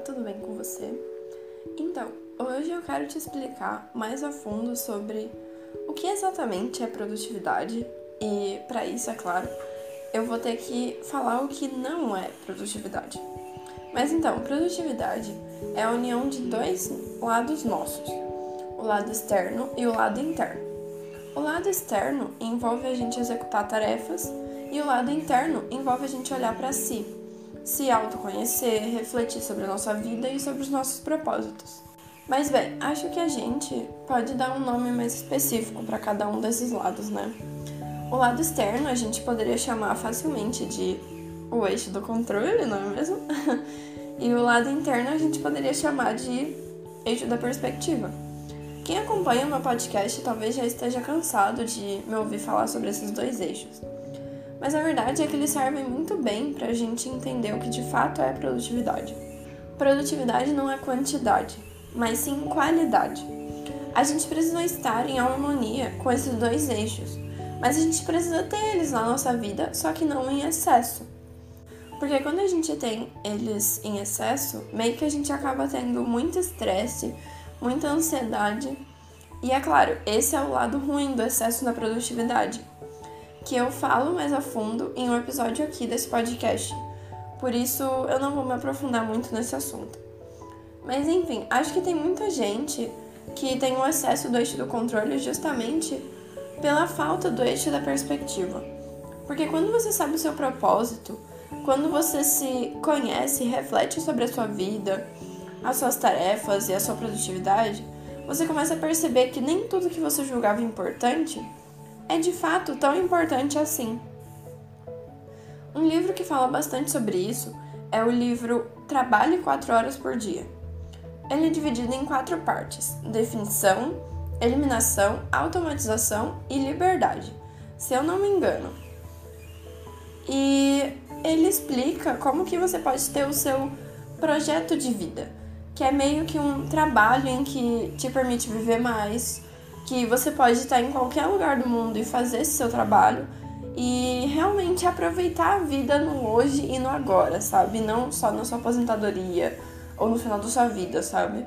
tudo bem com você? Então, hoje eu quero te explicar mais a fundo sobre o que exatamente é produtividade e, para isso, é claro, eu vou ter que falar o que não é produtividade. Mas então, produtividade é a união de dois lados nossos, o lado externo e o lado interno. O lado externo envolve a gente executar tarefas e o lado interno envolve a gente olhar para si se autoconhecer, refletir sobre a nossa vida e sobre os nossos propósitos. Mas bem, acho que a gente pode dar um nome mais específico para cada um desses lados, né? O lado externo a gente poderia chamar facilmente de o eixo do controle, não é mesmo? e o lado interno a gente poderia chamar de eixo da perspectiva. Quem acompanha o meu podcast talvez já esteja cansado de me ouvir falar sobre esses dois eixos. Mas a verdade é que eles servem muito bem para a gente entender o que de fato é produtividade. Produtividade não é quantidade, mas sim qualidade. A gente precisa estar em harmonia com esses dois eixos, mas a gente precisa ter eles na nossa vida, só que não em excesso. Porque quando a gente tem eles em excesso, meio que a gente acaba tendo muito estresse, muita ansiedade. E é claro, esse é o lado ruim do excesso na produtividade que eu falo mais a fundo em um episódio aqui desse podcast. Por isso eu não vou me aprofundar muito nesse assunto. Mas enfim, acho que tem muita gente que tem o excesso do eixo do controle justamente pela falta do eixo da perspectiva. Porque quando você sabe o seu propósito, quando você se conhece e reflete sobre a sua vida, as suas tarefas e a sua produtividade, você começa a perceber que nem tudo que você julgava importante é de fato tão importante assim. Um livro que fala bastante sobre isso é o livro Trabalhe 4 Horas por Dia. Ele é dividido em quatro partes: definição, eliminação, automatização e liberdade, se eu não me engano. E ele explica como que você pode ter o seu projeto de vida, que é meio que um trabalho em que te permite viver mais, que você pode estar em qualquer lugar do mundo e fazer esse seu trabalho e realmente aproveitar a vida no hoje e no agora, sabe? Não só na sua aposentadoria ou no final da sua vida, sabe?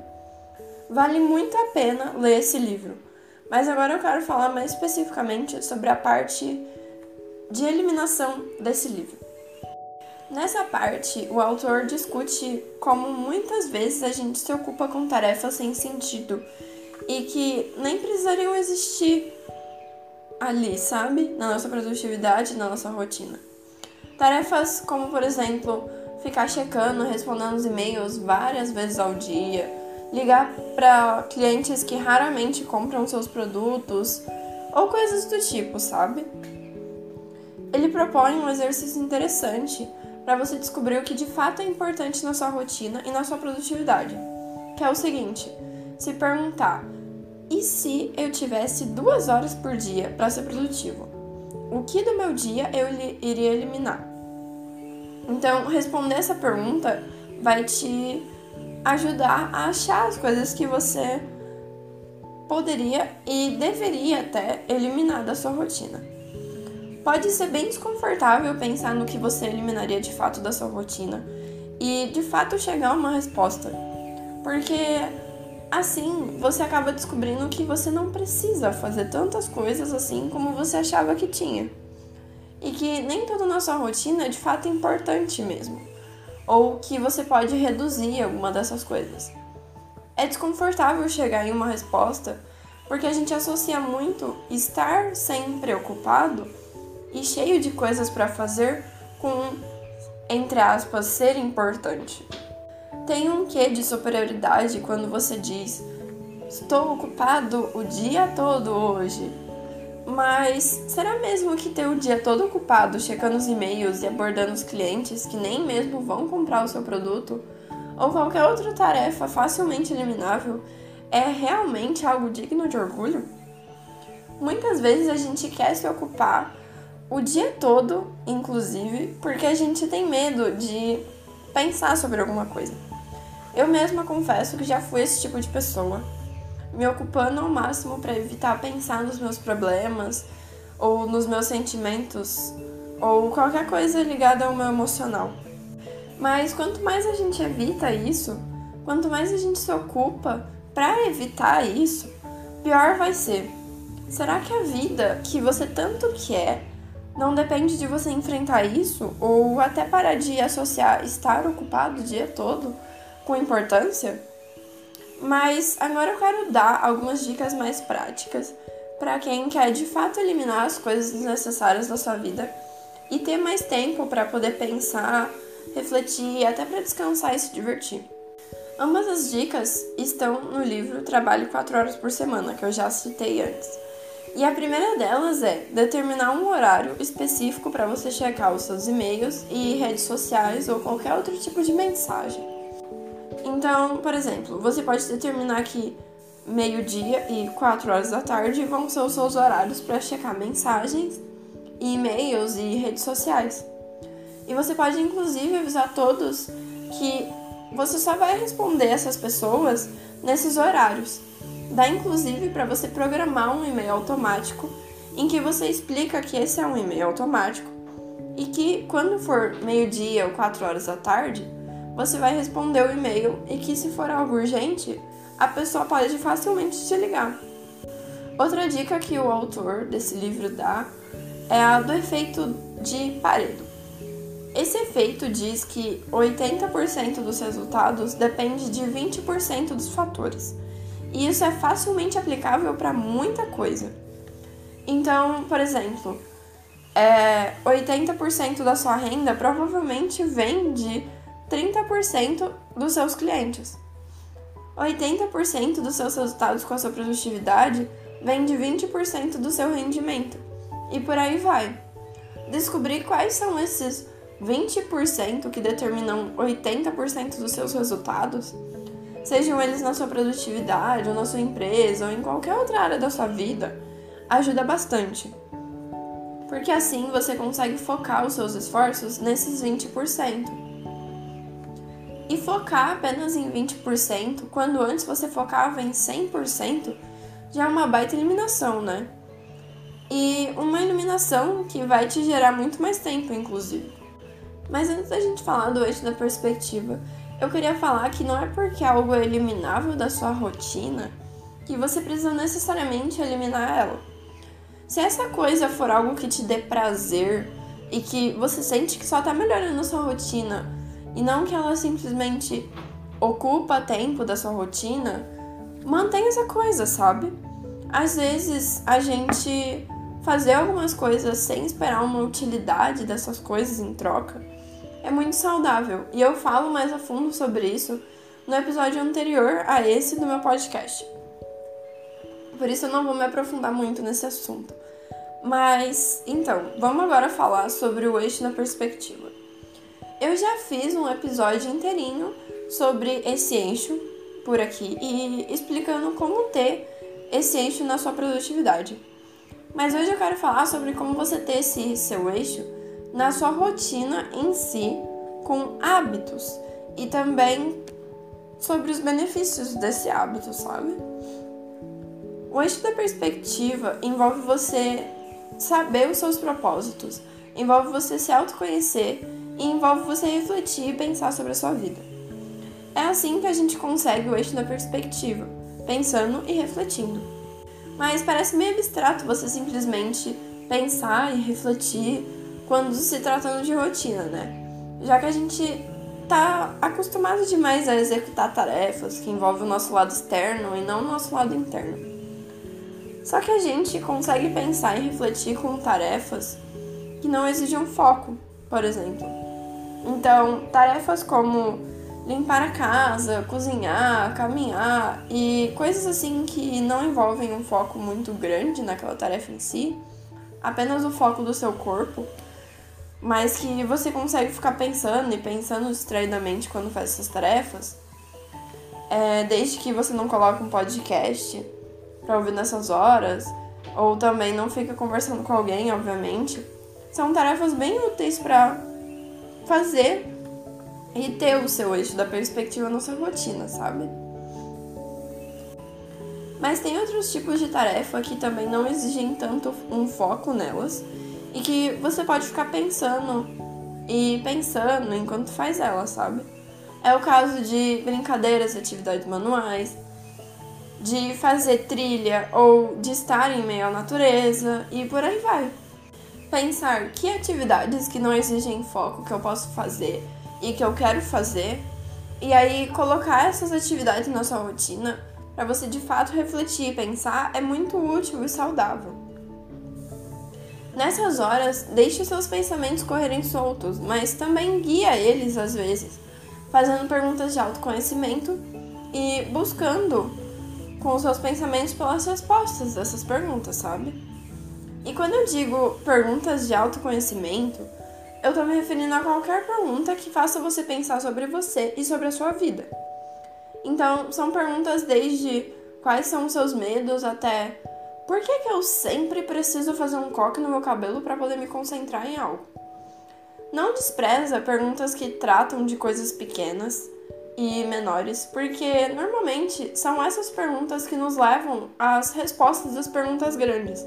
Vale muito a pena ler esse livro. Mas agora eu quero falar mais especificamente sobre a parte de eliminação desse livro. Nessa parte, o autor discute como muitas vezes a gente se ocupa com tarefas sem sentido e que nem precisariam existir ali, sabe? Na nossa produtividade, na nossa rotina. Tarefas como, por exemplo, ficar checando, respondendo os e-mails várias vezes ao dia, ligar para clientes que raramente compram seus produtos ou coisas do tipo, sabe? Ele propõe um exercício interessante para você descobrir o que de fato é importante na sua rotina e na sua produtividade, que é o seguinte: se perguntar: e se eu tivesse duas horas por dia para ser produtivo? O que do meu dia eu iria eliminar? Então, responder essa pergunta vai te ajudar a achar as coisas que você poderia e deveria até eliminar da sua rotina. Pode ser bem desconfortável pensar no que você eliminaria de fato da sua rotina e de fato chegar a uma resposta, porque Assim, você acaba descobrindo que você não precisa fazer tantas coisas assim como você achava que tinha. E que nem tudo na sua rotina é de fato importante mesmo. Ou que você pode reduzir alguma dessas coisas. É desconfortável chegar em uma resposta porque a gente associa muito estar sempre ocupado e cheio de coisas para fazer com, entre aspas, ser importante. Tem um quê de superioridade quando você diz: Estou ocupado o dia todo hoje. Mas será mesmo que ter o dia todo ocupado checando os e-mails e abordando os clientes que nem mesmo vão comprar o seu produto ou qualquer outra tarefa facilmente eliminável é realmente algo digno de orgulho? Muitas vezes a gente quer se ocupar o dia todo, inclusive, porque a gente tem medo de pensar sobre alguma coisa. Eu mesma confesso que já fui esse tipo de pessoa, me ocupando ao máximo para evitar pensar nos meus problemas ou nos meus sentimentos ou qualquer coisa ligada ao meu emocional. Mas quanto mais a gente evita isso, quanto mais a gente se ocupa para evitar isso, pior vai ser. Será que a vida que você tanto quer não depende de você enfrentar isso ou até parar de associar estar ocupado o dia todo com importância? Mas agora eu quero dar algumas dicas mais práticas para quem quer de fato eliminar as coisas desnecessárias da sua vida e ter mais tempo para poder pensar, refletir e até para descansar e se divertir. Ambas as dicas estão no livro Trabalho 4 horas por semana, que eu já citei antes. E a primeira delas é determinar um horário específico para você checar os seus e-mails e redes sociais ou qualquer outro tipo de mensagem. Então, por exemplo, você pode determinar que meio-dia e 4 horas da tarde vão ser os seus horários para checar mensagens, e-mails e redes sociais. E você pode inclusive avisar todos que você só vai responder essas pessoas nesses horários. Dá inclusive para você programar um e-mail automático em que você explica que esse é um e-mail automático e que quando for meio-dia ou 4 horas da tarde, você vai responder o e-mail e que se for algo urgente, a pessoa pode facilmente te ligar. Outra dica que o autor desse livro dá é a do efeito de Pareto. Esse efeito diz que 80% dos resultados depende de 20% dos fatores. E isso é facilmente aplicável para muita coisa. Então, por exemplo, é, 80% da sua renda provavelmente vem de 30% dos seus clientes. 80% dos seus resultados com a sua produtividade vem de 20% do seu rendimento. E por aí vai. Descobrir quais são esses 20% que determinam 80% dos seus resultados, sejam eles na sua produtividade, ou na sua empresa, ou em qualquer outra área da sua vida, ajuda bastante. Porque assim você consegue focar os seus esforços nesses 20%. E focar apenas em 20%, quando antes você focava em 100%, já é uma baita eliminação, né? E uma eliminação que vai te gerar muito mais tempo, inclusive. Mas antes da gente falar do eixo da perspectiva, eu queria falar que não é porque algo é eliminável da sua rotina que você precisa necessariamente eliminar ela. Se essa coisa for algo que te dê prazer e que você sente que só tá melhorando a sua rotina e não que ela simplesmente ocupa tempo da sua rotina, mantenha essa coisa, sabe? Às vezes a gente fazer algumas coisas sem esperar uma utilidade dessas coisas em troca é muito saudável. E eu falo mais a fundo sobre isso no episódio anterior a esse do meu podcast. Por isso eu não vou me aprofundar muito nesse assunto. Mas, então, vamos agora falar sobre o eixo da perspectiva. Eu já fiz um episódio inteirinho sobre esse eixo por aqui e explicando como ter esse eixo na sua produtividade. Mas hoje eu quero falar sobre como você ter esse seu eixo na sua rotina em si, com hábitos e também sobre os benefícios desse hábito, sabe? O eixo da perspectiva envolve você saber os seus propósitos, envolve você se autoconhecer e envolve você refletir e pensar sobre a sua vida. É assim que a gente consegue o eixo da perspectiva, pensando e refletindo. Mas parece meio abstrato você simplesmente pensar e refletir quando se tratando de rotina, né? Já que a gente tá acostumado demais a executar tarefas que envolvem o nosso lado externo e não o nosso lado interno. Só que a gente consegue pensar e refletir com tarefas que não exigem foco, por exemplo. Então, tarefas como limpar a casa, cozinhar, caminhar e coisas assim que não envolvem um foco muito grande naquela tarefa em si, apenas o foco do seu corpo, mas que você consegue ficar pensando e pensando distraidamente quando faz essas tarefas, é, desde que você não coloque um podcast para ouvir nessas horas, ou também não fica conversando com alguém, obviamente, são tarefas bem úteis para fazer e ter o seu eixo da perspectiva na sua rotina, sabe? Mas tem outros tipos de tarefa que também não exigem tanto um foco nelas e que você pode ficar pensando e pensando enquanto faz ela, sabe? É o caso de brincadeiras, atividades manuais, de fazer trilha ou de estar em meio à natureza e por aí vai. Pensar que atividades que não exigem foco que eu posso fazer e que eu quero fazer, e aí colocar essas atividades na sua rotina para você de fato refletir e pensar é muito útil e saudável. Nessas horas, deixe seus pensamentos correrem soltos, mas também guia eles às vezes, fazendo perguntas de autoconhecimento e buscando com os seus pensamentos pelas respostas dessas perguntas, sabe? E quando eu digo perguntas de autoconhecimento, eu tô me referindo a qualquer pergunta que faça você pensar sobre você e sobre a sua vida. Então, são perguntas desde quais são os seus medos até por que, que eu sempre preciso fazer um coque no meu cabelo para poder me concentrar em algo. Não despreza perguntas que tratam de coisas pequenas e menores, porque normalmente são essas perguntas que nos levam às respostas das perguntas grandes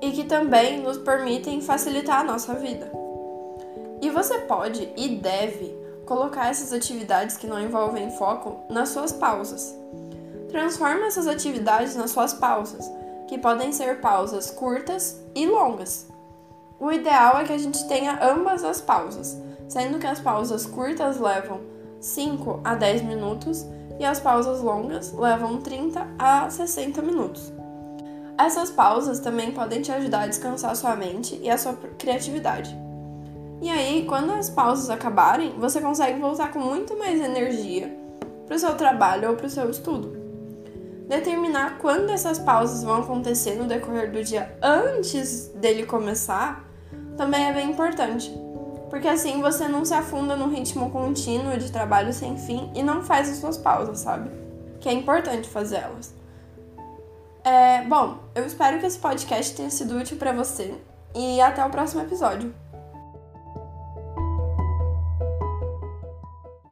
e que também nos permitem facilitar a nossa vida. E você pode e deve colocar essas atividades que não envolvem foco nas suas pausas. Transforme essas atividades nas suas pausas, que podem ser pausas curtas e longas. O ideal é que a gente tenha ambas as pausas, sendo que as pausas curtas levam 5 a 10 minutos e as pausas longas levam 30 a 60 minutos. Essas pausas também podem te ajudar a descansar sua mente e a sua criatividade. E aí, quando as pausas acabarem, você consegue voltar com muito mais energia para o seu trabalho ou para o seu estudo. Determinar quando essas pausas vão acontecer no decorrer do dia antes dele começar também é bem importante porque assim você não se afunda num ritmo contínuo de trabalho sem fim e não faz as suas pausas, sabe? Que é importante fazê-las. É, bom, eu espero que esse podcast tenha sido útil para você e até o próximo episódio.